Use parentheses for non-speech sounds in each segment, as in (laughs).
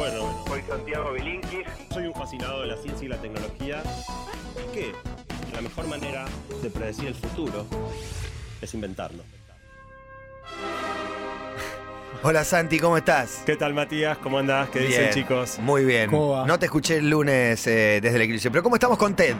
Bueno, Soy Santiago Bilinkis. soy un fascinado de la ciencia y la tecnología. Que la mejor manera de predecir el futuro es inventarlo. (laughs) Hola Santi, ¿cómo estás? ¿Qué tal, Matías? ¿Cómo andás? ¿Qué dicen, Bien, chicos? Muy bien. ¿Cómo va? No te escuché el lunes eh, desde el eclipse, pero ¿cómo estamos con Ted?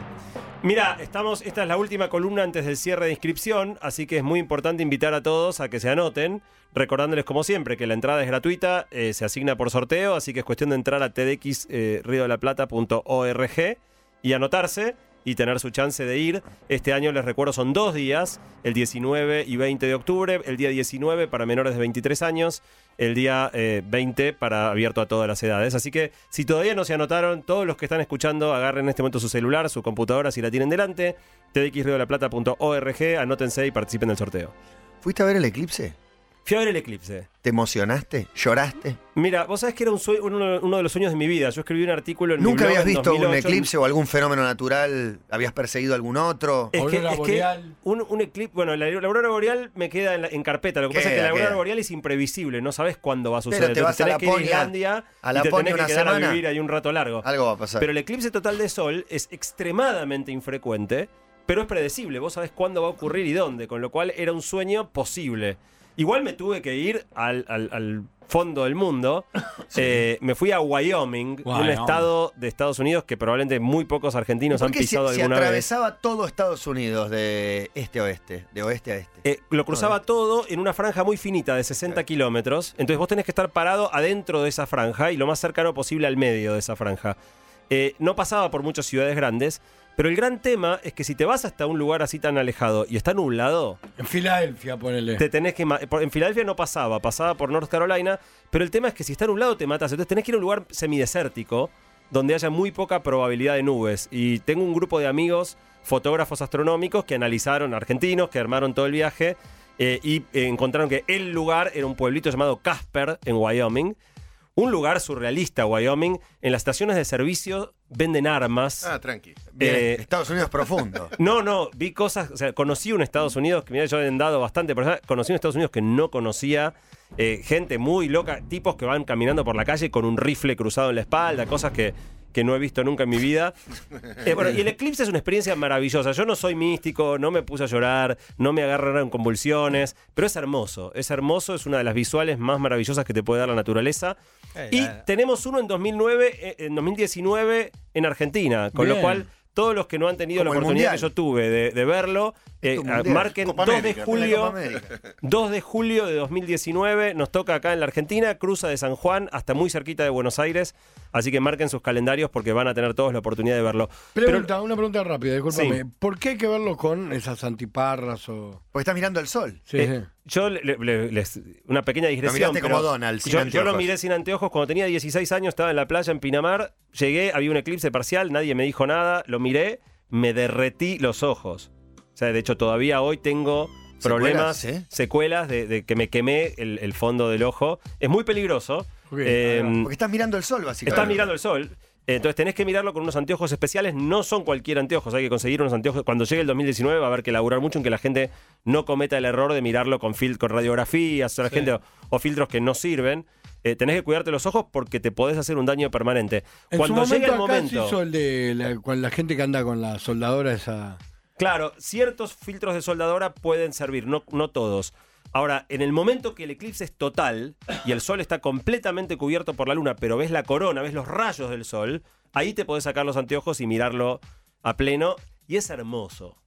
Mira, estamos, esta es la última columna antes del cierre de inscripción, así que es muy importante invitar a todos a que se anoten, recordándoles como siempre que la entrada es gratuita, eh, se asigna por sorteo, así que es cuestión de entrar a tdxriodelaplata.org y anotarse y tener su chance de ir. Este año, les recuerdo, son dos días, el 19 y 20 de octubre, el día 19 para menores de 23 años, el día eh, 20 para abierto a todas las edades. Así que si todavía no se anotaron, todos los que están escuchando, agarren en este momento su celular, su computadora si la tienen delante, tdxriodelaplata.org, anótense y participen del sorteo. ¿Fuiste a ver el eclipse? Fui a ver el eclipse. ¿Te emocionaste? ¿Lloraste? Mira, vos sabés que era un sue- uno, uno de los sueños de mi vida. Yo escribí un artículo en mi ¿Nunca blog habías en visto un 2008. eclipse o algún fenómeno natural? ¿Habías perseguido algún otro? Es que, Aurora es que boreal. un, un eclipse, bueno, la, la aurora boreal me queda en, la- en carpeta. Lo que pasa es que la aurora queda. boreal es imprevisible, no sabes cuándo va a Pero suceder. te vas a tenés que ir a Islandia a y te tenés que quedar semana. a vivir ahí un rato largo. Algo va a pasar. Pero el eclipse total de sol es extremadamente infrecuente, pero es predecible. Vos sabés cuándo va a ocurrir y dónde, con lo cual era un sueño posible. Igual me tuve que ir al, al- al fondo del mundo. (laughs) Eh, me fui a Wyoming, un estado de Estados Unidos que probablemente muy pocos argentinos ¿Por han pisado si alguna vez. atravesaba todo Estados Unidos de este a oeste, de oeste a este? Eh, lo cruzaba todo en una franja muy finita de 60 kilómetros. Entonces vos tenés que estar parado adentro de esa franja y lo más cercano posible al medio de esa franja. Eh, no pasaba por muchas ciudades grandes, pero el gran tema es que si te vas hasta un lugar así tan alejado y está nublado, En Filadelfia, ponele. te tenés que... En Filadelfia no pasaba, pasaba por North Carolina, pero el tema es que si está nublado te matas. Entonces tenés que ir a un lugar semidesértico donde haya muy poca probabilidad de nubes. Y tengo un grupo de amigos, fotógrafos astronómicos, que analizaron, argentinos, que armaron todo el viaje eh, y encontraron que el lugar era un pueblito llamado Casper, en Wyoming. Un lugar surrealista, Wyoming. En las estaciones de servicio venden armas. Ah, tranqui. Bien, eh, Estados Unidos profundo. (laughs) No, no, vi cosas, o sea, conocí un Estados Unidos que, mira, yo he andado bastante, pero conocí un Estados Unidos que no conocía, eh, gente muy loca, tipos que van caminando por la calle con un rifle cruzado en la espalda, cosas que, que no he visto nunca en mi vida. (laughs) Eh, bueno, y el eclipse es una experiencia maravillosa. Yo no soy místico, no me puse a llorar, no me agarraron convulsiones, pero es hermoso, es hermoso, es una de las visuales más maravillosas que te puede dar la naturaleza. Y tenemos uno en 2009, eh, en 2019 en Argentina, con lo cual todos los que no han tenido Como la oportunidad que yo tuve de, de verlo, eh, marquen Copa 2 de América, julio. Copa América. 2 de julio de 2019 nos toca acá en la Argentina, cruza de San Juan hasta muy cerquita de Buenos Aires, así que marquen sus calendarios porque van a tener todos la oportunidad de verlo. Pregunta, una pregunta rápida, discúlpame. Sí. ¿Por qué hay que verlo con esas antiparras o...? Porque estás mirando el sol. Sí, Eh, sí. yo le- le- les- una pequeña digresión. miraste pero como Donald, sin yo, lo miré sin anteojos cuando tenía 16 años, estaba en la playa en Pinamar, llegué, había un eclipse parcial, nadie me dijo nada, lo miré, me derretí los ojos. O sea, de hecho todavía hoy tengo problemas, Secuelas, ¿eh? secuelas de, de que me quemé el, el fondo del ojo. Es muy peligroso. Eh. Porque estás mirando el sol, básicamente. Estás mirando el sol. Entonces tenés que mirarlo con unos anteojos especiales. No son cualquier anteojos. Hay que conseguir unos anteojos. Cuando llegue el 2019 va a haber que laburar mucho en que la gente no cometa el error de mirarlo con, fil con radiografías o, la Sí. gente, o, o filtros que no sirven. Eh, tenés que cuidarte los ojos porque te podés hacer un daño permanente. En Cuando su llegue momento el acá momento. se hizo el de la, con la gente que anda con la soldadora esa... Claro, ciertos filtros de soldadora pueden servir, no, todos. Ahora, en el momento que el eclipse es total y el sol está completamente cubierto por la luna, pero ves la corona, ves los rayos del sol, ahí te podés sacar los anteojos y mirarlo a pleno. Y es hermoso.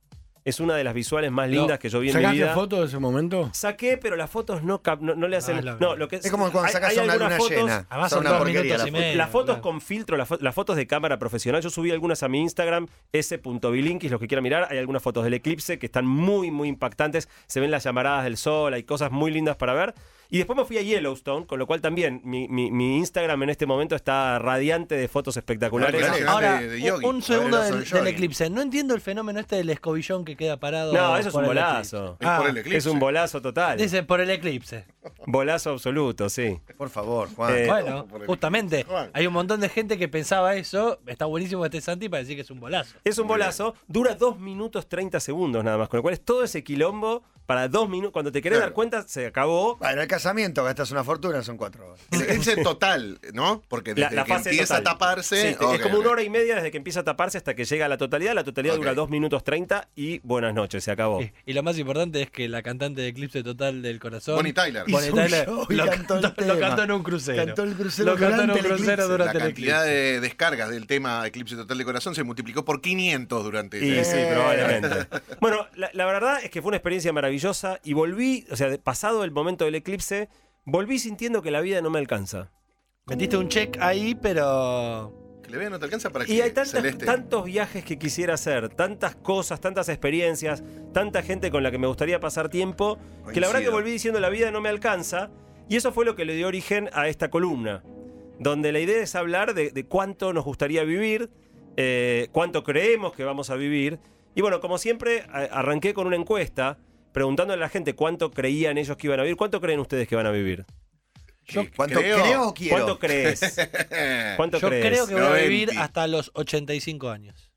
Es una de las visuales más lindas que yo vi en mi ¿Sacaste vida. fotos de ese momento? Saqué, pero las fotos no, cap- no, no le hacen. Ah, no, lo que Es como cuando sacas hay una luna fotos- llena. Además Son son una porquería medio. las fotos claro. con filtro, las, fo- las fotos de cámara profesional, yo subí algunas a mi Instagram, s.bilinkis, los que quieran mirar, hay algunas fotos del eclipse que están muy, muy impactantes, se ven las llamaradas del sol, hay cosas muy lindas para ver. Y después me fui a Yellowstone, con lo cual también mi, mi- mi Instagram en este momento está radiante de fotos espectaculares. Claro, claro. Ahora, de- de un- yogi. un segundo del, eclipse. No entiendo el fenómeno este del escobillón que queda parado. No, eso es un bolazo. Es Ah, por el eclipse. Es un bolazo total. Dice por el eclipse. Bolazo absoluto, sí. Por favor, Juan. Eh, Bueno, justamente. Juan. hay un montón de gente que pensaba eso. Está buenísimo que esté Santi para decir que es un bolazo. Es un bolazo, dura 2 minutos 30 segundos nada más, con lo cual es todo ese quilombo para dos minutos. Cuando te querés Claro. dar cuenta, se acabó. Bueno, el casamiento gastas una fortuna, son cuatro horas. (laughs) El eclipse total, ¿no? Porque La, desde la que fase empieza total. a taparse. Sí, es como una hora y media desde que empieza a taparse hasta que llega a la totalidad. La totalidad dura 2 minutos 30 y buenas noches, se acabó. Y, y lo más importante es que la cantante de Eclipse Total del Corazón. Bonnie Tyler. Bonnie Tyler lo, cantó el cantó, lo tema. cantó en un crucero. Cantó el crucero Lo cantó en un durante el crucero eclipse. durante La el cantidad eclipse. de descargas del tema Eclipse Total de Corazón se multiplicó por 500 durante Y ese- sí, Eh. probablemente. (laughs) Bueno, la, la verdad es que fue una experiencia maravillosa y volví, o sea, pasado el momento del eclipse, volví sintiendo que la vida no me alcanza. Metiste un check ahí, pero. Que le no te alcanza para que Y hay tantos viajes que quisiera hacer, tantas cosas, tantas experiencias, tanta gente con la que me gustaría pasar tiempo, que la verdad que volví diciendo la vida no me alcanza. Y eso fue lo que le dio origen a esta columna, donde la idea es hablar de, de cuánto nos gustaría vivir, eh, cuánto creemos que vamos a vivir. Y bueno, como siempre, a- arranqué con una encuesta preguntándole a la gente cuánto creían ellos que iban a vivir. ¿Cuánto creen ustedes que van a vivir? Sí, ¿Cuánto creo, o quiero? ¿Cuánto crees? (laughs) ¿Cuánto Yo crees? creo que voy a 90. vivir hasta los 85 años.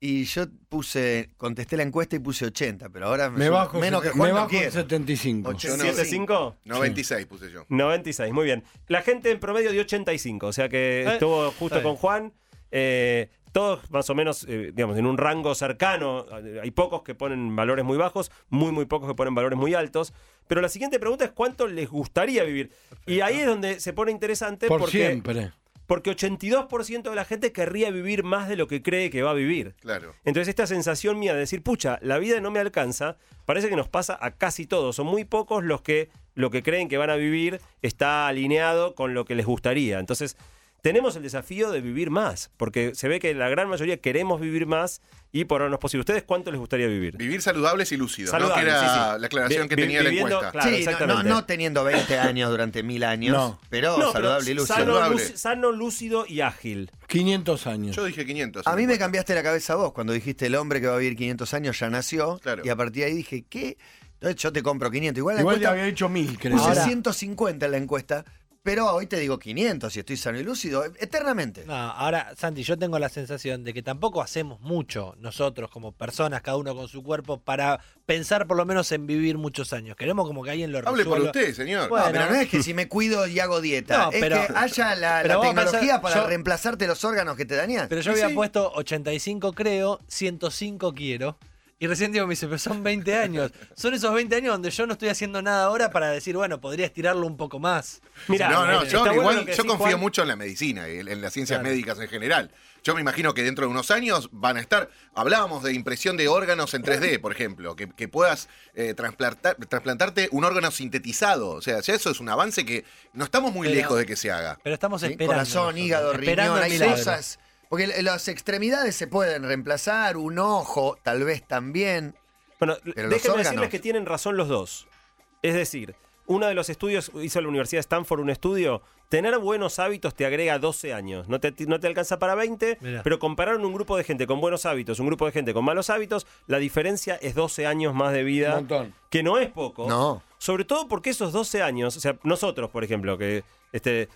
Y yo puse, contesté la encuesta y puse 80, pero ahora me, Me bajo, menos que me Juan no bajo quiero. 75. Ocho- Yo no- 7-5? 96 puse yo. 96, muy bien. La gente en promedio de 85, o sea que Eh, estuvo justo con. Juan. eh, todos más o menos, eh, digamos, en un rango cercano. Hay pocos que ponen valores muy bajos, muy, muy pocos que ponen valores muy altos. Pero la siguiente pregunta es cuánto les gustaría vivir. Y ahí es donde se pone interesante Por porque, siempre. porque 82% de la gente querría vivir más de lo que cree que va a vivir. Claro. Entonces esta sensación mía de decir, pucha, la vida no me alcanza, parece que nos pasa a casi todos. Son muy pocos los que lo que creen que van a vivir está alineado con lo que les gustaría. Entonces tenemos el desafío de vivir más, porque se ve que la gran mayoría queremos vivir más y por ahora no es posible. ¿Ustedes cuánto les gustaría vivir? Vivir saludables y lúcidos, ¿no? Que era sí, sí. la aclaración Vi- que vi- tenía la encuesta. claro. sí, no- no, exactamente. no teniendo 20 años durante mil años, No. pero No, pero saludable y lúcido. sano, Saludable. lúci- sano, lúcido y ágil. 500 años. Yo dije 500. A mí me cambiaste la cabeza vos cuando dijiste el hombre que va a vivir 500 años ya nació. Claro. Y a partir de ahí dije, ¿qué? Entonces yo te compro 500. Igual la Igual te encuesta había dicho 1000, creo. puse Ahora- 150 en la encuesta, pero hoy te digo 500 y estoy sano y lúcido eternamente. No, ahora, Santi, yo tengo la sensación de que tampoco hacemos mucho nosotros como personas, cada uno con su cuerpo, para pensar por lo menos en vivir muchos años. Queremos como que alguien lo Hable por usted, señor. Bueno, no, pero no es que si me cuido y hago dieta, No, es pero- que haya la, pero la tecnología pensás- para yo- reemplazarte los órganos que te dañan. Pero yo había sí. puesto 85 creo, 105 quiero. Y recién Diego me dice, pero son 20 años. Son esos 20 años donde yo no estoy haciendo nada ahora para decir, bueno, podría estirarlo un poco más. Mira, no, no, yo bueno igual yo confío Juan. mucho en la medicina y en en las ciencias Claro. médicas en general. Yo me imagino que dentro de unos años van a estar. Hablábamos de impresión de órganos en 3D, por ejemplo, que, que puedas eh, trasplantar- trasplantarte un órgano sintetizado. O sea, ya eso es un avance que no estamos muy Pero- lejos de que se haga. Pero estamos Sí, esperando. Corazón, nosotros, hígado, riñón, hay milagro. cosas. Porque las extremidades se pueden reemplazar, un ojo tal vez también. Bueno, déjenme órganos. decirles que tienen razón los dos. Es decir, uno de los estudios, hizo la Universidad de Stanford un estudio, tener buenos hábitos te agrega 12 años. No te, no te alcanza para 20, Mirá. pero compararon un grupo de gente con buenos hábitos, un grupo de gente con malos hábitos, la diferencia es 12 años más de vida. Un montón. Que no es poco. No. Sobre todo porque esos 12 años, o sea, nosotros, por ejemplo, que este,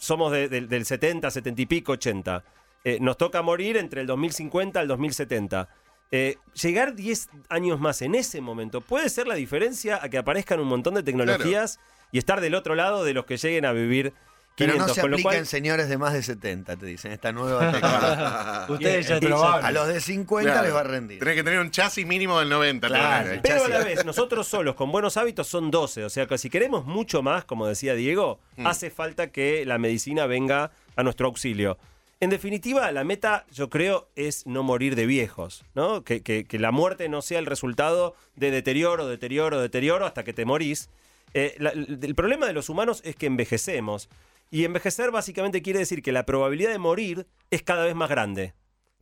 somos de- de- del 70, 70 y pico, 80, eh, nos toca morir entre el 2050 al 2070. Eh, llegar 10 años más en ese momento puede ser la diferencia a que aparezcan un montón de tecnologías y estar del otro lado de los que lleguen a vivir 500. Pero no se con lo aplica cual- en señores de más de 70, te dicen, esta nueva (laughs) tecnología. Ustedes ya, Es probable. A los de 50 Claro. les va a rendir. Tenés que tener un chasis mínimo del 90. Claro. tenés. Pero a la vez, nosotros solos con buenos hábitos son 12. O sea que si queremos mucho más, como decía Diego, Mm. hace falta que la medicina venga a nuestro auxilio. En definitiva, la meta, yo creo, es no morir de viejos. Que, la muerte no sea el resultado de deterioro, deterioro, deterioro hasta que te morís. Eh, el problema de los humanos es que envejecemos. Y envejecer básicamente quiere decir que la probabilidad de morir es cada vez más grande.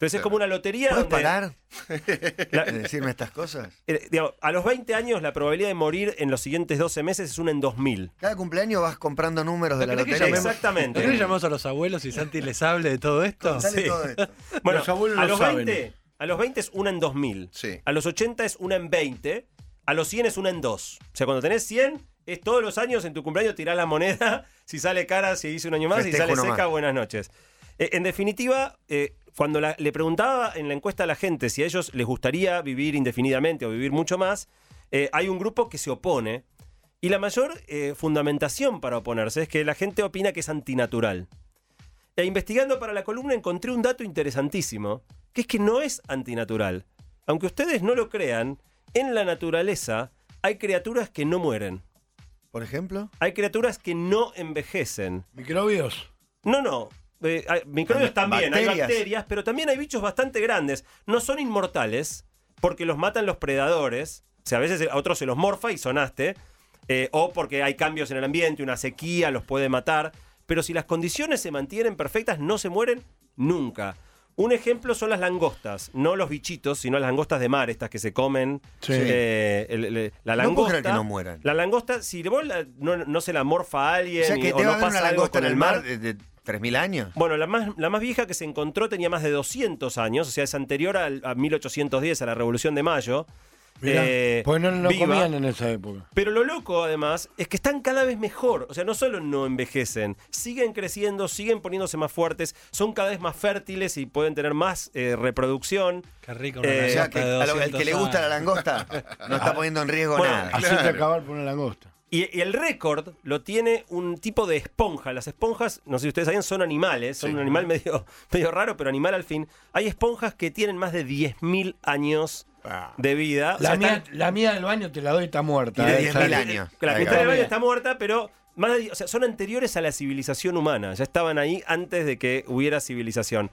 Entonces es como una lotería ¿Puedes donde... parar (laughs) la- de decirme estas cosas? eh, digamos, a los 20 años la probabilidad de morir en los siguientes 12 meses es una en 2000. Cada cumpleaños vas comprando números de la ¿No querés que lotería. llamemos- ¿No Exactamente. querés que llamemos a los abuelos y Santi les hable de todo esto? Sale Sí. todo esto. (laughs) Bueno, Los abuelos a lo los saben. 20, a los 20 es una en 2000. Sí. A los 80 es una en 20. A los 100 es una en 2. O sea, cuando tenés 100, es todos los años en tu cumpleaños tirás la moneda. (laughs) Si sale cara, si hice un año más. Si Festejo sale uno seca, más. buenas noches. Eh, en definitiva, eh, cuando la- le preguntaba en la encuesta a la gente si a ellos les gustaría vivir indefinidamente o vivir mucho más, eh, hay un grupo que se opone. Y la mayor eh, fundamentación para oponerse es que la gente opina que es antinatural. E investigando para la columna encontré un dato interesantísimo, que es que no es antinatural. Aunque ustedes no lo crean, en la naturaleza hay criaturas que no mueren. Por ejemplo. Hay criaturas que no envejecen. Microbios. No, no. Eh, hay- microbios también, hay bacterias. pero también hay bichos bastante grandes. No son inmortales porque los matan los predadores. O sea, a veces a otros se los morfa y sonaste. eh, o porque hay cambios en el ambiente, una sequía los puede matar. Pero si las condiciones se mantienen perfectas, no se mueren nunca. Un ejemplo son las langostas, no los bichitos, sino las langostas de mar, estas que se comen. Sí. Eh, el- el- la No langosta. puedo creer que no mueran. La langosta, si vos la- no, no se la morfa a alguien O sea que o te no a pasa una algo langosta con en el mar de, de 3.000 años. bueno, la más, la más vieja que se encontró tenía más de 200 años, o sea, es anterior al- a, 1810, a la Revolución de Mayo. Mirá, Eh, pues no, no viva. comían en esa época. Pero lo loco, además, es que están cada vez mejor. O sea, no solo no envejecen, siguen creciendo, siguen poniéndose más fuertes, son cada vez más fértiles y pueden tener más eh, reproducción. Qué rico una Eh, o sea langosta que a lo- el 200 que le gusta la langosta no está poniendo en riesgo Bueno, nada. Hacerte acabar por una langosta. Y, y el récord lo tiene un tipo de esponja. Las esponjas, no sé si ustedes saben, son animales. Son un animal medio, (laughs) medio raro, pero animal al fin. Hay esponjas que tienen más de 10.000 años Ah. de vida. O La, sea, mía, la mía del baño te la doy, está muerta. Y de eh, 10.000 esa- años. La Ahí mitad del baño está muerta, pero más de- o sea, son anteriores a la civilización humana. Ya estaban ahí antes de que hubiera civilización.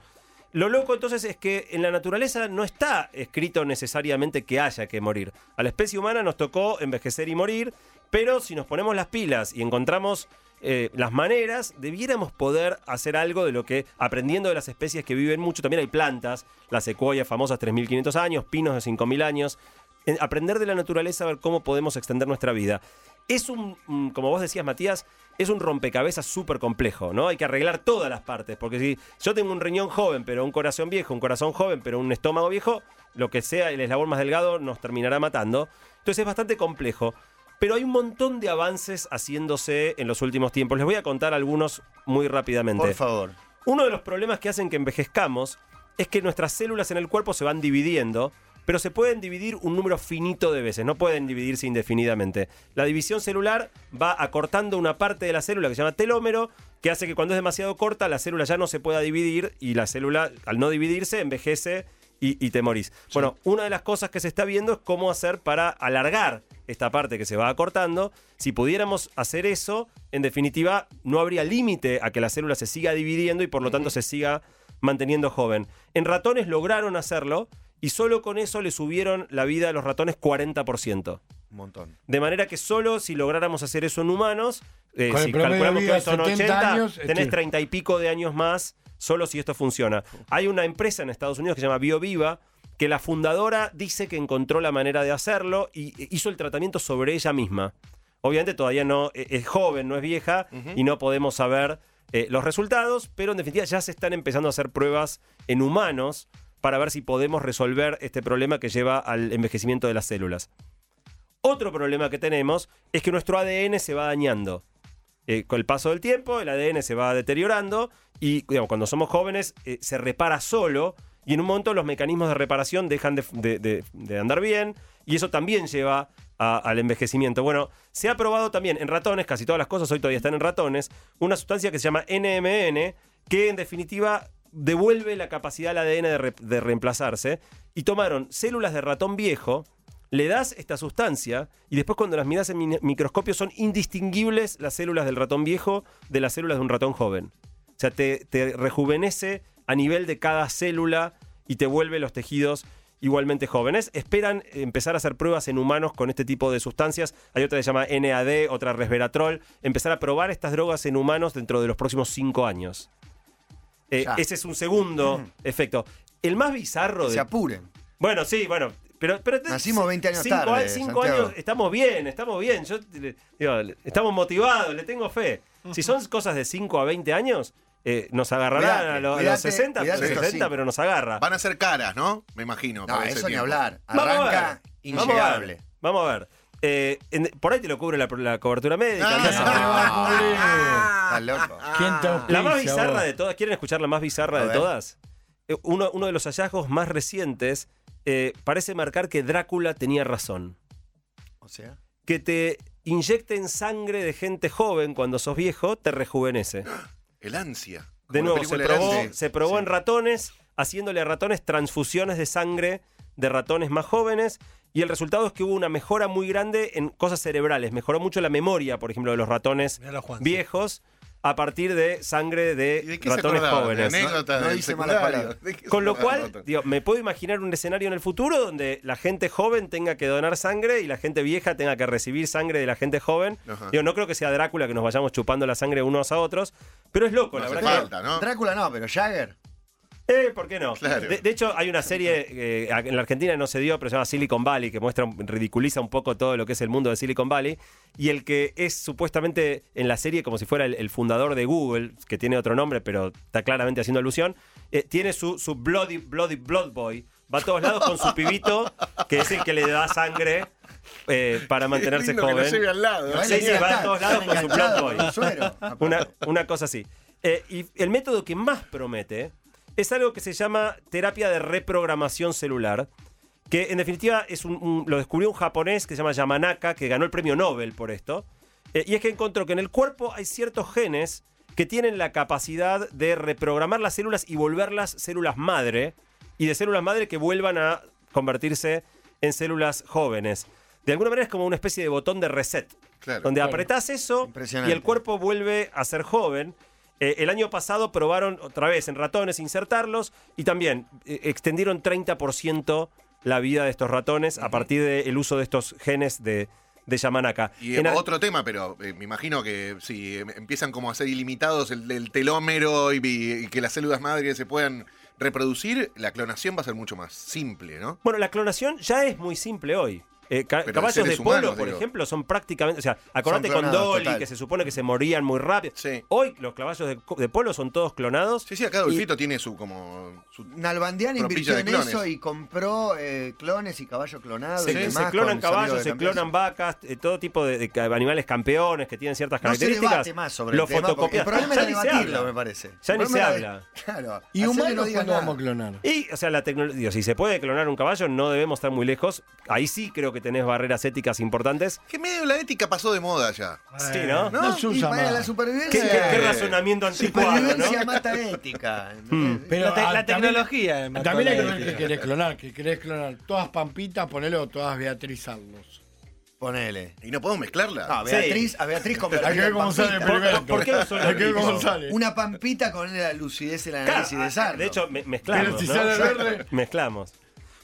Lo loco entonces es que en la naturaleza no está escrito necesariamente que haya que morir. A la especie humana nos tocó envejecer y morir, pero si nos ponemos las pilas y encontramos eh, las maneras, debiéramos poder hacer algo de lo que, aprendiendo de las especies que viven mucho, también hay plantas, las secuoyas famosas 3.500 años, pinos de 5.000 años, en- aprender de la naturaleza, a ver cómo podemos extender nuestra vida. Es un, mm, como vos decías, Matías, es un rompecabezas súper complejo, ¿no? Hay que arreglar todas las partes, porque si yo tengo un riñón joven, pero un corazón viejo, un corazón joven, pero un estómago viejo, lo que sea el eslabón más delgado nos terminará matando. Entonces es bastante complejo. Pero hay un montón de avances haciéndose en los últimos tiempos. Les voy a contar algunos muy rápidamente. Por favor. Uno de los problemas que hacen que envejezcamos es que nuestras células en el cuerpo se van dividiendo, pero se pueden dividir un número finito de veces, no pueden dividirse indefinidamente. La división celular va acortando una parte de la célula que se llama telómero, que hace que cuando es demasiado corta la célula ya no se pueda dividir y la célula al no dividirse envejece y, y te morís. Bueno, una de las cosas que se está viendo es cómo hacer para alargar esta parte que se va acortando. Si pudiéramos hacer eso, en definitiva, no habría límite a que la célula se siga dividiendo y por lo tanto se siga manteniendo joven. En ratones lograron hacerlo y solo con eso le subieron la vida a los ratones 40%. Un montón. De manera que solo si lográramos hacer eso en humanos, eh, Con el si promedio de calculamos que hoy son 70 80, años, tenés este- 30 y pico de años más, solo si esto funciona. Hay una empresa en Estados Unidos que se llama BioViva, que la fundadora dice que encontró la manera de hacerlo y hizo el tratamiento sobre ella misma. Obviamente todavía no e- es joven, no es vieja y no podemos saber eh, los resultados, pero en definitiva ya se están empezando a hacer pruebas en humanos para ver si podemos resolver este problema que lleva al envejecimiento de las células. Otro problema que tenemos es que nuestro ADN se va dañando. Eh, con el paso del tiempo, el ADN se va deteriorando y cuando somos jóvenes eh, se repara solo y en un momento los mecanismos de reparación dejan de, de- andar bien y eso también lleva al envejecimiento. Bueno, se ha probado también en ratones, casi todas las cosas hoy todavía están en ratones, una sustancia que se llama NMN que en definitiva devuelve la capacidad al ADN de reemplazarse y tomaron células de ratón viejo le das esta sustancia y después cuando las miras en mi- microscopio son indistinguibles las células del ratón viejo de las células de un ratón joven. O sea, te, te rejuvenece a nivel de cada célula y te vuelve los tejidos igualmente jóvenes. Esperan empezar a hacer pruebas en humanos con este tipo de sustancias. Hay otra que se llama NAD, otra resveratrol. Empezar a probar estas drogas en humanos dentro de los próximos cinco años. Eh, ese es un segundo (clears throat) efecto. El más bizarro Que de se apuren. bueno, sí, bueno. Pero, pero Nacimos 20 años cinco, tarde, a- cinco Santiago. años, estamos bien, estamos bien. Yo, digo, estamos motivados, le tengo fe. Si son cosas de 5 a 20 años, eh, nos agarrarán Cuidate, a, lo- a cuidate, los 60, cuidate los estos 60, cinco. pero nos agarra. Van a ser caras, ¿no? Me imagino. No, eso ni hablar. Vamos a ver. Arranca Vamos a ver. Vamos a ver. Eh, en- por ahí te lo cubre la, la cobertura médica. Ah. a. Ah, Estás loco. ¿Quién te La más bizarra vos? de todas, ¿quieren escuchar la más bizarra A de ver. todas? Eh, Uno, uno de los hallazgos más recientes eh, parece marcar que Drácula tenía razón. O sea. que te inyecten sangre de gente joven cuando sos viejo, te rejuvenece. (gasps) El ansia. De nuevo, se probó, se probó Sí. en ratones, haciéndole a ratones transfusiones de sangre de ratones más jóvenes. Y el resultado es que hubo una mejora muy grande en cosas cerebrales. Mejoró mucho la memoria, por ejemplo, de los ratones viejos a partir de sangre ¿Y de, ratones jóvenes. anécdotas No- no del dice mala secundario? palabra. ¿De qué se Con lo cual, digo, me puedo imaginar un escenario en el futuro donde la gente joven tenga que donar sangre y la gente vieja tenga que recibir sangre de la gente joven. Digo, no creo que sea Drácula que nos vayamos chupando la sangre unos a otros, pero es loco, No la verdad. que- falta, ¿no? Drácula no, pero Jagger. Eh, ¿por qué no? Claro. De, de hecho, hay una serie eh, en la Argentina no se dio, pero se llama Silicon Valley, que muestra, ridiculiza un poco todo lo que es el mundo de Silicon Valley. Y el que es supuestamente en la serie como si fuera el, el fundador de Google, que tiene otro nombre, pero está claramente haciendo alusión, eh, tiene su, su Bloody, Bloody Blood Boy. Va a todos lados con su (laughs) pibito, que es el que le da sangre eh, para mantenerse que lo joven. lleve al lado. Sí, sí, va a todos lados con su Blood Boy. con el suero. Una, una cosa así. Eh, y el método que más promete es algo que se llama terapia de reprogramación celular, que en definitiva es un, un- lo descubrió un japonés que se llama Yamanaka, que ganó el premio Nobel por esto. Eh, y es que encontró que en el cuerpo hay ciertos genes que tienen la capacidad de reprogramar las células y volverlas células madre, y de células madre que vuelvan a convertirse en células jóvenes. De alguna manera es como una especie de botón de reset, Claro. donde Claro. apretás eso y el cuerpo vuelve a ser joven. Eh, el año pasado probaron otra vez en ratones insertarlos y también eh, extendieron 30% la vida de estos ratones a partir del uso de estos genes de, de Yamanaka. Y En otro tema, pero eh, me imagino que si eh, empiezan como a ser ilimitados el, el telómero y, y que las células madres se puedan reproducir, la clonación va a ser mucho más simple, ¿no? Bueno, la clonación ya es muy simple hoy. Eh, ca- Pero de caballos de polo, humanos, por digo. ejemplo, son prácticamente. O sea, acordate con Dolly, total. que se supone que se morían muy rápido. Sí. Hoy los caballos de, de polo son todos clonados. Sí, sí, acá Adolfito tiene su como. su- Nalbandián Tropilla invirtió en clones. eso y compró eh, clones y caballos clonados. Se, y se demás clonan caballos, se clonan vacas, eh, todo tipo de, animales campeones que tienen ciertas No se características. debate más sobre lo el tema, porque el fotocopias. problema Ya era ni se debatirlo, habla. me parece. Ya ni se habla. (laughs) Claro. ¿Y humanos nada. vamos a clonar? Y, o sea, la tecnología, si se puede clonar un caballo, no debemos estar muy lejos. Ahí sí creo que tenés barreras éticas importantes. Que medio la ética pasó de moda ya. Sí, ¿no? No, No se usa más. la ¿Qué, supervivencia. qué- qué Eh, razonamiento anticuado, supervivencia ¿no? mata ética. (laughs) Pero la, te- ah, la tecnología. También hay la que que querés clonar, que querés clonar todas Pampitas, ponele o todas Beatriz Arlos. Ponele. Y no podemos mezclarla. No, a Beatriz, a Beatriz (laughs) convertida Hay que ver cómo sale primero. ¿Por qué no Hay que ver cómo sale. Una pampita con la lucidez y Claro, análisis de Sarlo. de hecho, me- mezclamos. Pero si ¿no? sale verde. Mezclamos.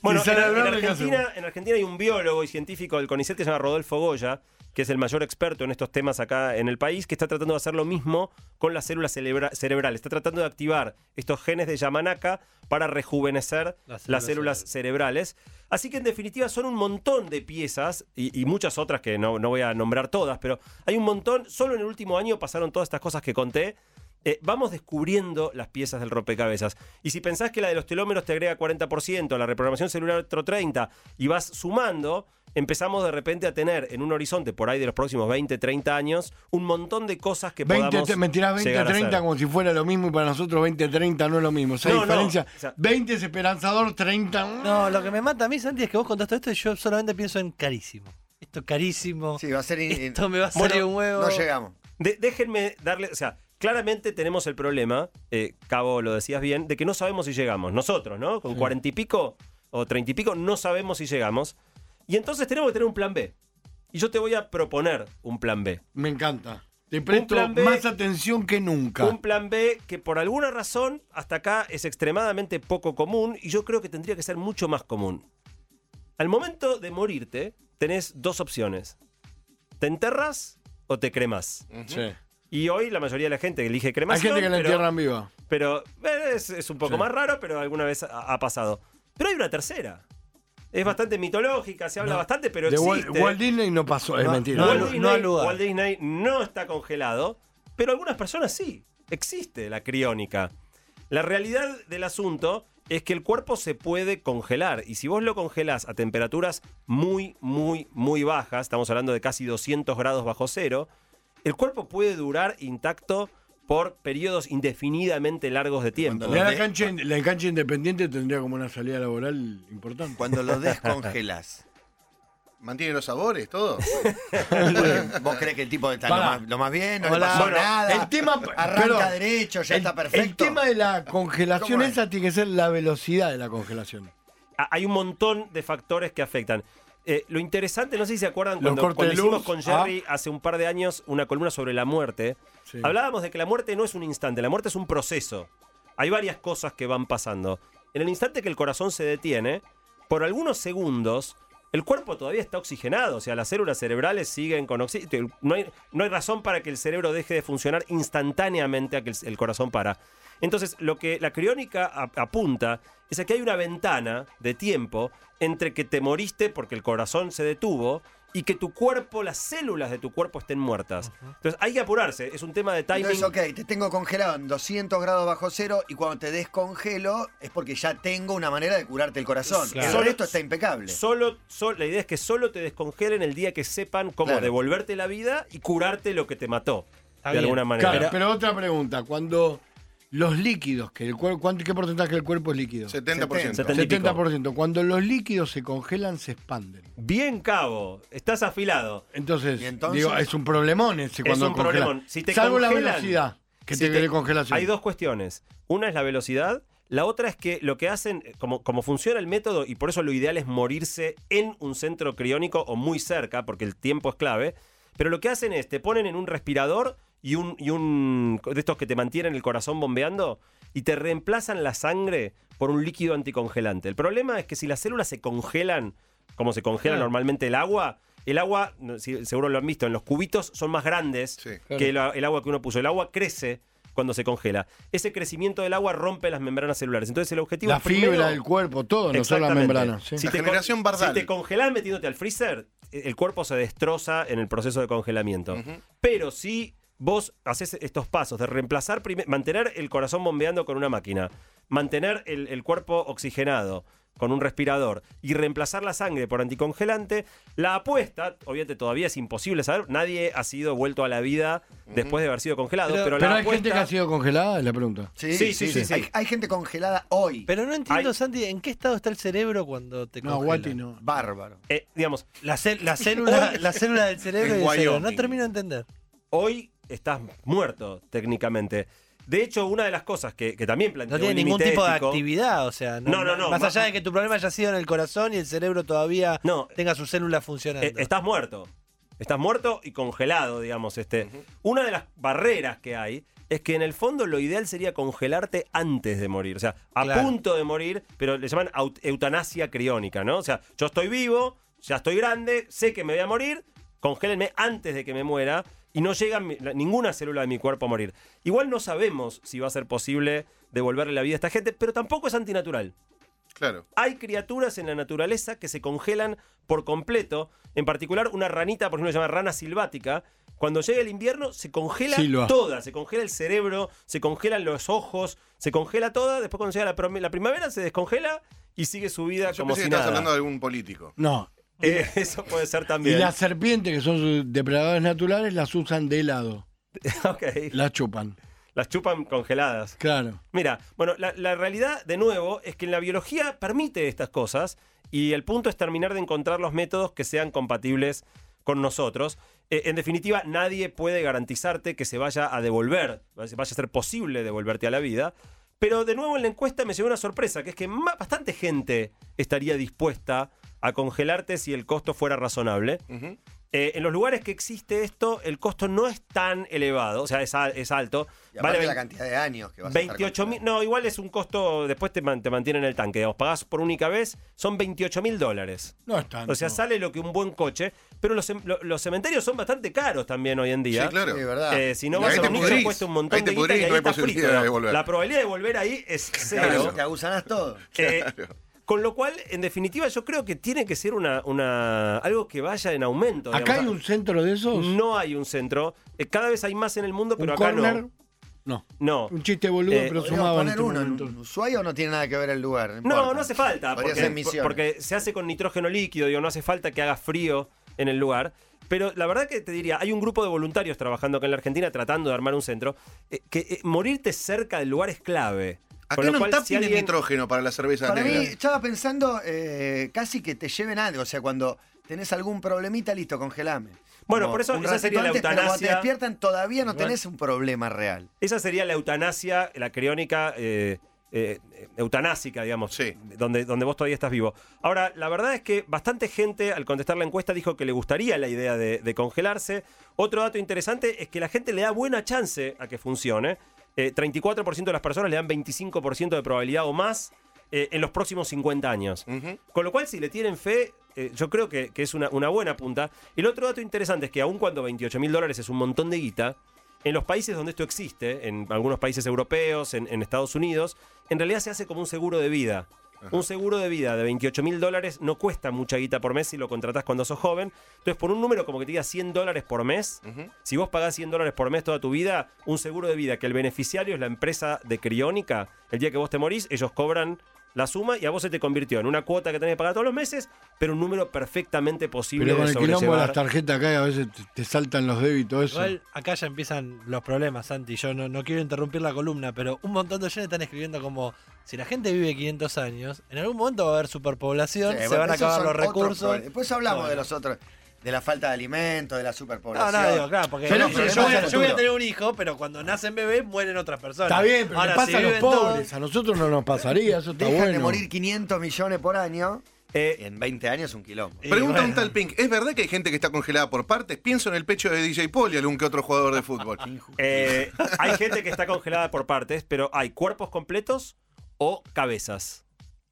Bueno, en, en verde, ¿qué Argentina, hacemos? en Argentina hay un biólogo y científico del CONICET que se llama Rodolfo Goya, que es el mayor experto en estos temas acá en el país, que está tratando de hacer lo mismo con las células cerebrales. Está tratando de activar estos genes de Yamanaka para rejuvenecer Las las células cerebrales. Así que en definitiva son un montón de piezas y, y muchas otras que no, no voy a nombrar todas, pero hay un montón. Solo en el último año pasaron todas estas cosas que conté. Eh, vamos descubriendo las piezas del rompecabezas. Y si pensás que la de los telómeros te agrega 40%, la reprogramación celular otro 30%, y vas sumando, empezamos de repente a tener en un horizonte por ahí de los próximos 20, 30 años, un montón de cosas que 20, podamos me tirás 20, llegar a 30 hacer. como si fuera lo mismo y para nosotros 20, 30 no es lo mismo. No, diferencia. o sea- 20 es esperanzador, 30. No, lo que me mata a mí, Santi, es que vos contaste esto y yo solamente pienso en carísimo. Esto carísimo. Sí, va a ser. in- Esto me va a Bueno, salir un huevo. No llegamos. De- déjenme darle, o sea, claramente tenemos el problema, eh, Cabo lo decías bien, de que no sabemos si llegamos. Nosotros, ¿no? Con cuarenta y pico o treinta y pico no sabemos si llegamos. Y entonces tenemos que tener un plan B. Y yo te voy a proponer un plan B. Me encanta. Te presto plan B- más atención que nunca. Un plan B que por alguna razón hasta acá es extremadamente poco común y yo creo que tendría que ser mucho más común. Al momento de morirte, tenés dos opciones. ¿Te enterras o te cremas? Sí. Y hoy la mayoría de la gente elige Hay cremación. gente que la pero- entierran viva. Pero eh, es, es un poco Sí. más raro, pero alguna vez ha, ha pasado. Pero hay una tercera. Es bastante mitológica, se habla No. bastante, pero De existe. Walt Disney no pasó, es No, mentira. no, Walt, Disney. Walt Disney no está congelado, pero algunas personas sí. Existe la criónica. La realidad del asunto es que el cuerpo se puede congelar y si vos lo congelás a temperaturas muy, muy, muy bajas, estamos hablando de casi 200 grados bajo cero, el cuerpo puede durar intacto por periodos indefinidamente largos de tiempo. La, de- cancha, la cancha independiente tendría como una salida laboral importante. Cuando lo (laughs) descongelas. ¿Mantiene los sabores, todo? (laughs) ¿Vos crees que el tipo está lo más, lo más bien? No Hola. le pasó Bueno, nada. el tema- Arranca derecho, ya el, está perfecto. El tema de la congelación esa tiene que ser la velocidad de la congelación. Hay un montón de factores que afectan. Eh, lo interesante, no sé si se acuerdan, Los cuando, hicimos con Jerry hace un par de años una columna sobre la muerte, Sí. hablábamos de que la muerte no es un instante, la muerte es un proceso. Hay varias cosas que van pasando. En el instante que el corazón se detiene, por algunos segundos, el cuerpo todavía está oxigenado, o sea, las células cerebrales siguen con oxígeno. No hay, no hay razón para que el cerebro deje de funcionar instantáneamente a que el, el corazón para. Entonces, lo que la criónica ap- apunta es a que hay una ventana de tiempo entre que te moriste porque el corazón se detuvo y que tu cuerpo, las células de tu cuerpo estén muertas. Entonces, hay que apurarse, es un tema de timing. Entonces, ok, te tengo congelado en 200 grados bajo cero y cuando te descongelo es porque ya tengo una manera de curarte el corazón. Claro. El resto está impecable. Solo, sol- la idea es que solo te descongelen el día que sepan cómo Claro. devolverte la vida y curarte lo que te mató. Está de bien. alguna manera. Claro, pero otra pregunta, cuando los líquidos, que el cuerpo, ¿cuánto, ¿qué porcentaje del cuerpo es líquido? 70%. 70 y pico. 70%. Cuando los líquidos se congelan, se expanden. Bien, cabo. Estás afilado. Entonces, ¿Y entonces? digo, es un problemón ese cuando un congelan. problemón. Si te Salvo la velocidad que Si te, te- congelación. Hay dos cuestiones. Una es la velocidad. La otra es que lo que hacen, eh, como, como funciona el método, y por eso lo ideal es morirse en un centro criónico o muy cerca, porque el tiempo es clave. Pero lo que hacen es, te ponen en un respirador y un, y un de estos que te mantienen el corazón bombeando y te reemplazan la sangre por un líquido anticongelante. El problema es que si las células se congelan, como se congela normalmente el agua, el agua, si- seguro lo han visto, en los cubitos son más grandes Sí. que el, el agua que uno puso. El agua crece cuando se congela. Ese crecimiento del agua rompe las membranas celulares. Entonces el objetivo La es primero- fibra del cuerpo, todo, no solo sí. La generación Bardal. Si te congelas metiéndote al freezer, el cuerpo se destroza en el proceso de congelamiento. Pero si vos haces estos pasos de reemplazar, mantener el corazón bombeando con una máquina, mantener el, el cuerpo oxigenado con un respirador y reemplazar la sangre por anticongelante, la apuesta, obviamente todavía es imposible saber, nadie ha sido vuelto a la vida después de haber sido congelado, Pero- pero, Pero la hay gente que ha sido congelada, es la pregunta. Sí, Sí, sí, sí, sí. Hay, hay gente congelada hoy. Pero no entiendo, Hay- Santi, ¿en qué estado está el cerebro cuando te No, congelan? Guati no. Bárbaro. eh, digamos, La, la célula, (laughs) la célula del cerebro y el cerebro. No termino de entender. hoy estás muerto técnicamente. De hecho, una de las cosas que, que también planteó No tiene ningún tipo de actividad, o sea, No, no, no, Más allá de que tu problema haya sido en el corazón y el cerebro todavía No. tenga sus células funcionando. Eh, estás muerto. Estás muerto y congelado, digamos. Este. Una de las barreras que hay es que en el fondo lo ideal sería congelarte antes de morir. O sea, a Claro. punto de morir, pero le llaman eutanasia criónica, ¿no? O sea, yo estoy vivo, ya estoy grande, sé que me voy a morir, congélenme antes de que me muera y no llega ninguna célula de mi cuerpo a morir. Igual no sabemos si va a ser posible devolverle la vida a esta gente, pero tampoco es antinatural. Claro. Hay criaturas en la naturaleza que se congelan por completo. En particular, una ranita, por ejemplo, se llama rana silvática. Cuando llega el invierno, se congela Silva. toda. Se congela el cerebro, se congelan los ojos, se congela toda. Después, cuando llega la, primavera, se descongela y sigue su vida Yo como pensé si que nada. hablando de algún político. No. Eh, (laughs) (laughs) eso puede ser Y también. las serpientes, que son sus depredadores naturales, las usan de helado. (laughs) Ok. Las chupan. Las chupan congeladas. Claro. Mira, bueno, la, la realidad, de nuevo, es que la biología permite estas cosas y el punto es terminar de encontrar los métodos que sean compatibles con nosotros. Eh, en definitiva, nadie puede garantizarte que se vaya a devolver, vaya a ser posible devolverte a la vida. Pero de nuevo en la encuesta me llegó una sorpresa, que es que ma- bastante gente estaría dispuesta a congelarte si el costo fuera razonable. Eh, en los lugares que existe esto, el costo no es tan elevado, o sea, es, es alto. Y Vale la cantidad de años que vas a estar 28 mil, congelado. no, igual es un costo, después te, man- te mantienen el tanque, digamos, pagás por única vez, son 28 mil dólares. No es tanto. O sea, sale lo que un buen coche, pero los, los cementerios son bastante caros también hoy en día. Sí, claro. Sí, verdad. Eh, si no Y vas a un nicho cuesta un montón Ahí te de guita y ahí no hay está posibilidad frito, de devolver. La probabilidad de volver ahí es Claro, cero. te agusanás todo. Eh, con lo cual, en definitiva, yo creo que tiene que ser una, una algo que vaya en aumento. ¿Acá hay un centro de esos? No hay un centro. Eh, Cada vez hay más en el mundo, ¿Un pero acá corner? no. No. No. Un chiste boludo, Eh, pero ¿Podríamos sumaba en poner uno en. Ushuaia o no tiene nada que ver el lugar? No, importa. no hace falta, Podría porque, ser Misiones. porque se hace con nitrógeno líquido, digo, no hace falta que haga frío en el lugar. Pero la verdad que te diría, hay un grupo de voluntarios trabajando acá en la Argentina tratando de armar un centro, eh, que eh, morirte cerca del lugar es clave. Acá Con lo no cual, tap si tiene alguien- nitrógeno para las cervezas Para mí, estaba pensando eh, casi que te lleven algo. O sea, cuando tenés algún problemita, listo, congelame. Bueno, Como por eso esa sería la pero cuando te eutanasia. despiertan todavía no tenés un problema real. Esa sería la eutanasia, la criónica eh, eh, eutanásica, digamos, Sí. donde, donde vos todavía estás vivo. Ahora, la verdad es que bastante gente al contestar la encuesta dijo que le gustaría la idea de, de congelarse. Otro dato interesante es que la gente le da buena chance a que funcione. Eh, 34% de las personas le dan 25% de probabilidad o más eh, en los próximos 50 años. Con lo cual, si le tienen fe, eh, yo creo que, que es una, una buena punta. El otro dato interesante es que aun cuando 28 mil dólares es un montón de guita, en los países donde esto existe, en algunos países europeos, en, en Estados Unidos, en realidad se hace como un seguro de vida. Un seguro de vida de 28 mil dólares no cuesta mucha guita por mes si lo contratás cuando sos joven. Entonces, por un número como que te diga 100 dólares por mes, si vos pagás 100 dólares por mes toda tu vida, un seguro de vida que el beneficiario es la empresa de criónica, el día que vos te morís, ellos cobran la suma y a vos se te convirtió en una cuota que tenés que pagar todos los meses, pero un número perfectamente posible Pero con de el quilombo de las tarjetas acá a veces te, te saltan los débitos. Eso. Igual acá ya empiezan los problemas, Santi. Yo no, no quiero interrumpir la columna, pero un montón de oyentes están escribiendo como si la gente vive 500 años, en algún momento va a haber superpoblación, Sí, se van a acabar los recursos. Después hablamos Bueno. de los otros, de la falta de alimentos, de la No, superpoblación. no, digo, claro, porque Pero yo, voy a, del yo voy a futuro. tener un hijo, pero cuando nacen bebés mueren otras personas. Está bien, pero Ahora, pasa si a los viven pobres. todos- A nosotros no nos pasaría, eso está Dejan bueno. de morir 500 millones por año. Eh, En 20 años un quilombo. Pregunta bueno. un tal Pink, ¿es verdad que hay gente que está congelada por partes? Pienso en el pecho de DJ Paul y algún que otro jugador de fútbol. (laughs) eh, hay gente que está congelada por partes, pero hay cuerpos completos o cabezas.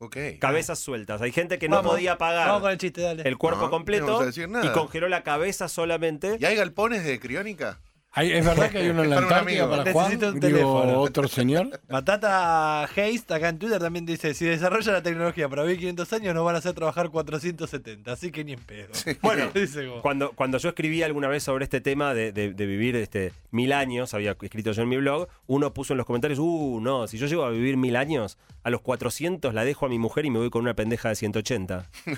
Ok. Cabezas sueltas. Hay gente que no podía pagar Vamos con el chiste, dale. el cuerpo No, no completo vamos a decir nada. y congeló la cabeza solamente. ¿Y hay galpones de criónica? Hay- ¿Es verdad que hay uno en la Antártida para Juan? Necesito un Digo, teléfono. otro señor. Batata Haste acá en Twitter también dice, si desarrolla la tecnología para vivir 500 años nos van a hacer trabajar 470, así que ni en pedo. (laughs) Bueno, (laughs) Dice Cuando, cuando yo escribí alguna vez sobre este tema de, de- de vivir este, mil años, había escrito yo en mi blog, uno puso en los comentarios, uh, no, si yo llego a vivir mil años, a los 400 la dejo a mi mujer y me voy con una pendeja de 180. (laughs) Puede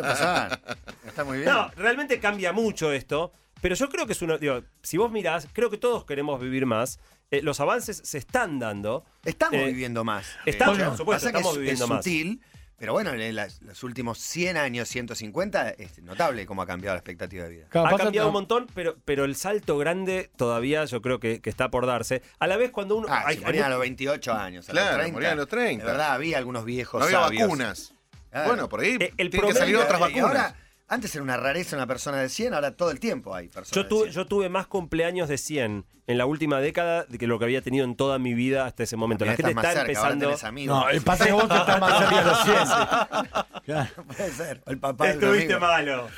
pasar. Está muy bien. No, realmente cambia mucho esto, pero yo creo que es uno, digo, si vos mirás, creo que todos queremos vivir más, eh, los avances se están dando. Estamos Eh, viviendo más. estamos, por supuesto, estamos es- viviendo es más. sutil, pero bueno, en las- los últimos 100 años, 150, es notable cómo ha cambiado la expectativa de vida. Claro, ha cambiado un montón, pero, pero el salto grande todavía yo creo que, que está por darse. A la vez cuando uno... Ah, hay- se hay a los 28 años. A Claro, los 30. morían a los 30. De verdad, había algunos viejos No había sabios. vacunas. Claro. Bueno, por ahí Eh, el tienen que problema- salir otras Y vacunas. ahora, antes era una rareza una persona de 100, ahora todo el tiempo hay personas Yo de tuve, 100. yo tuve más cumpleaños de 100 en la última década de que lo que había tenido en toda mi vida hasta ese momento. La gente está cerca, empezando... No, el pasa que vos estás más cerca de los 100. (laughs) Claro. Puede ser. El papá de Estuviste malo.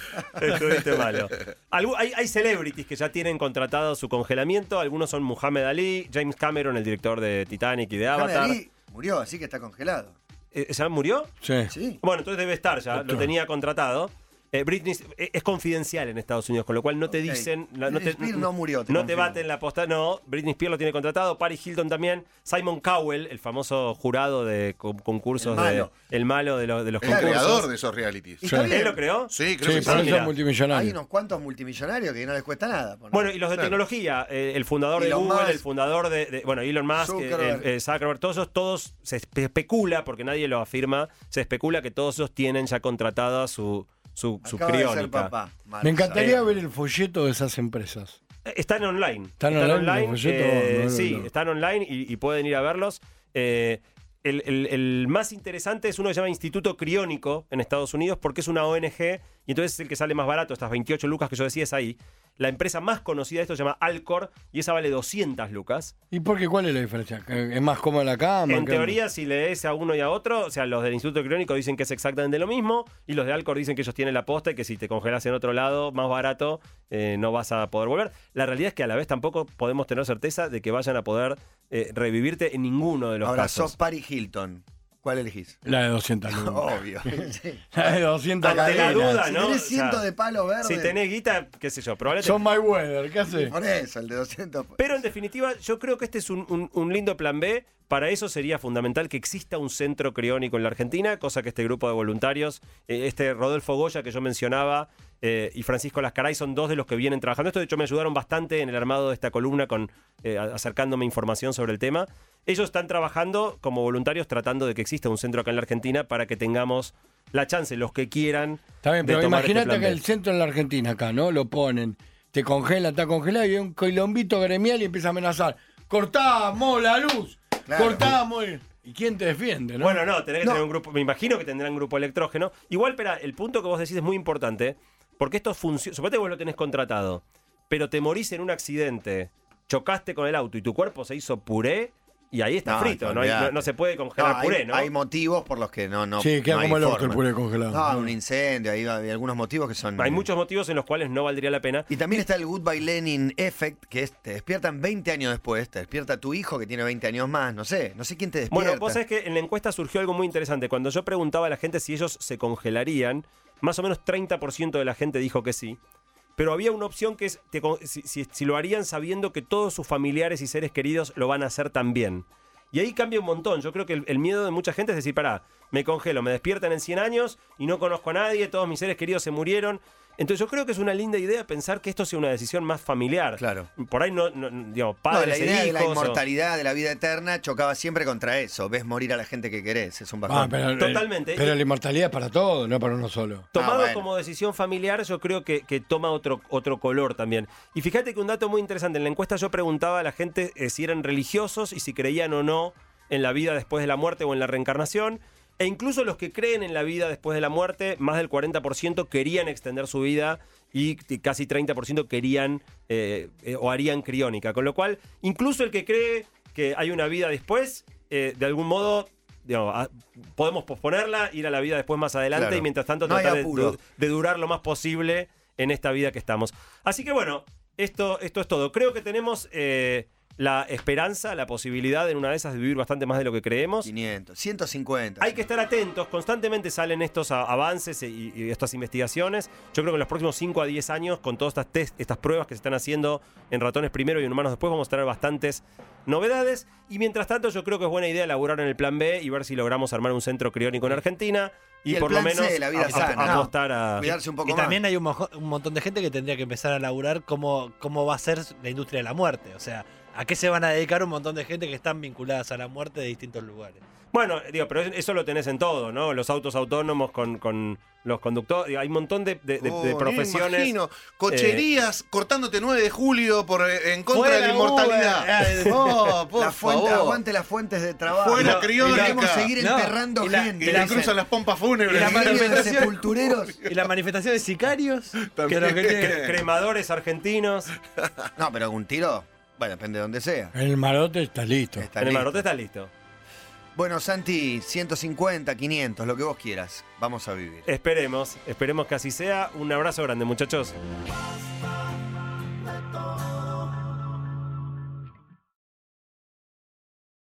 Estuviste malo. Algu- hay, hay celebrities que ya tienen contratado su congelamiento. Algunos son Muhammad Ali, James Cameron, el director de Titanic y de Muhammad Avatar. Ali murió, así que está congelado. Eh, ¿Ya murió? Sí. Sí. Bueno, entonces debe estar ya. Lo tenía contratado. Eh, Britney eh, es confidencial en Estados Unidos, con lo cual no te dicen. la- no Britney te, Spears no murió, te no te baten la posta. No, Britney Spears lo tiene contratado. Paris Hilton también. Simon Cowell, el famoso jurado de co- concursos El malo. de. El malo de, los de los El concursos. creador de esos realities. ¿Él lo creó? Sí, creo Sí, que sí. eso mira. es multimillonario. Hay unos cuantos multimillonarios que no les cuesta nada. poner. Bueno, y los de Claro. tecnología, eh, el fundador de Google, Musk. el fundador de, de- bueno, Elon Musk, Zuckerberg. eh, Zuckerberg, todos esos, todos se espe- especula, porque nadie lo afirma, se especula que todos esos tienen ya contratada su, su, su Acaba de ser criónica. papá. Me encantaría Eh. ver el folleto de esas empresas. Eh, Están online. ¿Están online los folletos? eh, No, no, sí, no. están online y, y pueden ir a verlos. Eh, el, el- el más interesante es uno que se llama Instituto Criónico en Estados Unidos porque es una ONG y entonces es el que sale más barato, estas 28 lucas que yo decía es ahí. La empresa más conocida de esto se llama Alcor y esa vale 200 lucas. ¿Y por qué? ¿Cuál es la diferencia? ¿Que ¿Es más cómoda la cama? En ¿Qué- teoría, si lees a uno y a otro, o sea, los del Instituto Criónico dicen que es exactamente lo mismo y los de Alcor dicen que ellos tienen la posta y que si te congelas en otro lado, más barato, eh, no vas a poder volver. La realidad es que a la vez tampoco podemos tener certeza de que vayan a poder eh, revivirte en ninguno de los Ahora, casos. sos Paris Hilton. ¿Cuál elegís? La de 200 lucas. (laughs) Obvio. Sí. (laughs) La de 200 Ante la duda, Si ¿no? tenés O sea, ciento de palo verde. Si tenés guita, qué sé yo, probablemente Son my weather, ¿qué hace? Por eso, el de 200. Pero en definitiva, yo creo que este es un, un- un lindo plan B. Para eso sería fundamental que exista un centro criónico en la Argentina, cosa que este grupo de voluntarios, eh, este Rodolfo Goya que yo mencionaba eh, y Francisco Lascaray son dos de los que vienen trabajando esto. De hecho, me ayudaron bastante en el armado de esta columna con eh, acercándome información sobre el tema. Ellos están trabajando como voluntarios tratando de que exista un centro acá en la Argentina para que tengamos la chance, los que quieran. Está bien, pero este imagínate que el centro en la Argentina acá, ¿no? Lo ponen, te congela, está congelado y hay un quilombito gremial y empieza a amenazar. Cortamos la luz, Claro. cortamos. el-". ¿Y quién te defiende, no? Bueno, no, tenés que No. tener un grupo. Me imagino que tendrán un grupo electrógeno. Igual, espera, el punto que vos decís es muy importante. Porque esto funciona. Suponete que vos lo tenés contratado. Pero te morís en un accidente. Chocaste con el auto y tu cuerpo se hizo puré. Y ahí está No, frito. No, hay- olvidate. no- no se puede congelar No, puré, hay, ¿no? hay motivos por los que no, no. sí, queda no hay como el orto el puré congelado. No, un incendio, hay, hay algunos motivos que son. Hay muchos motivos en los cuales no valdría la pena. Y también está el Goodbye Lenin Effect, que es, te despiertan 20 años después, te despierta tu hijo que tiene 20 años más, no sé, no sé quién te despierta. Bueno, vos sabés que en la encuesta surgió algo muy interesante. Cuando yo preguntaba a la gente si ellos se congelarían, más o menos 30% de la gente dijo que sí. Pero había una opción que es si lo harían sabiendo que todos sus familiares y seres queridos lo van a hacer también. Y ahí cambia un montón. Yo creo que el, el miedo de mucha gente es decir, pará, me congelo, me despiertan en 100 años y no conozco a nadie, todos mis seres queridos se murieron. Entonces yo creo que es una linda idea pensar que esto sea una decisión más familiar. Claro. Por ahí no, no- digamos, No, padres la idea e de la o- inmortalidad de la vida eterna chocaba siempre contra eso. Ves morir a la gente que querés, es un bajón. Ah, pero, Totalmente. Pero la inmortalidad es para todo, no para uno solo. Tomado Ah, bueno. como decisión familiar, yo creo que, que toma otro, otro color también. Y fíjate que un dato muy interesante, en la encuesta yo preguntaba a la gente eh, si eran religiosos y si creían o no en la vida después de la muerte o en la reencarnación. E incluso los que creen en la vida después de la muerte, más del 40% querían extender su vida y casi 30% querían eh, eh, o harían criónica. Con lo cual, incluso el que cree que hay una vida después, eh, de algún modo, digamos, ah, podemos posponerla, ir a la vida después más adelante Claro. y mientras tanto No tratar de, apuro. de- de durar lo más posible en esta vida que estamos. Así que bueno, esto, esto es todo. Creo que tenemos eh, la esperanza, la posibilidad en una de esas de vivir bastante más de lo que creemos. 500, 150. Hay que estar atentos, constantemente salen estos avances y, y estas investigaciones. Yo creo que en los próximos 5 a 10 años, con todas estas, test, estas pruebas que se están haciendo en ratones primero y en humanos después, vamos a tener bastantes novedades. Y mientras tanto, yo creo que es buena idea elaborar en el plan B y ver si logramos armar un centro criónico en Argentina y, Y por lo plan C, menos la vida a- a- sana. apostar a... Cuidarse un poco Y más. también hay un, mojo- un montón de gente que tendría que empezar a laburar cómo, cómo va a ser la industria de la muerte. O sea, ¿a qué se van a dedicar un montón de gente que están vinculadas a la muerte de distintos lugares? Bueno, digo, pero eso lo tenés en todo, ¿no? Los autos autónomos con, con los conductores. Hay un montón de, de- de- Oh, de profesiones. Me imagino. Cocherías cortándote 9 de julio por, eh, en contra de la inmortalidad. Uber. Oh, por la fuente, favor. aguante las fuentes de trabajo. Fuera no- criónica. Queremos seguir No, enterrando y la- gente. Y le la- cruzan las pompas fúnebres. y la gremio de manifestación- sepultureros. ¿Y la manifestación de sicarios? También. Que que (laughs) cremadores argentinos. No, pero un tiro, bueno, depende de donde sea. El marote está listo. Está el listo. Marote está listo. Bueno, Santi, 150, 500, lo que vos quieras. Vamos a vivir. Esperemos, esperemos que así sea. Un abrazo grande, muchachos.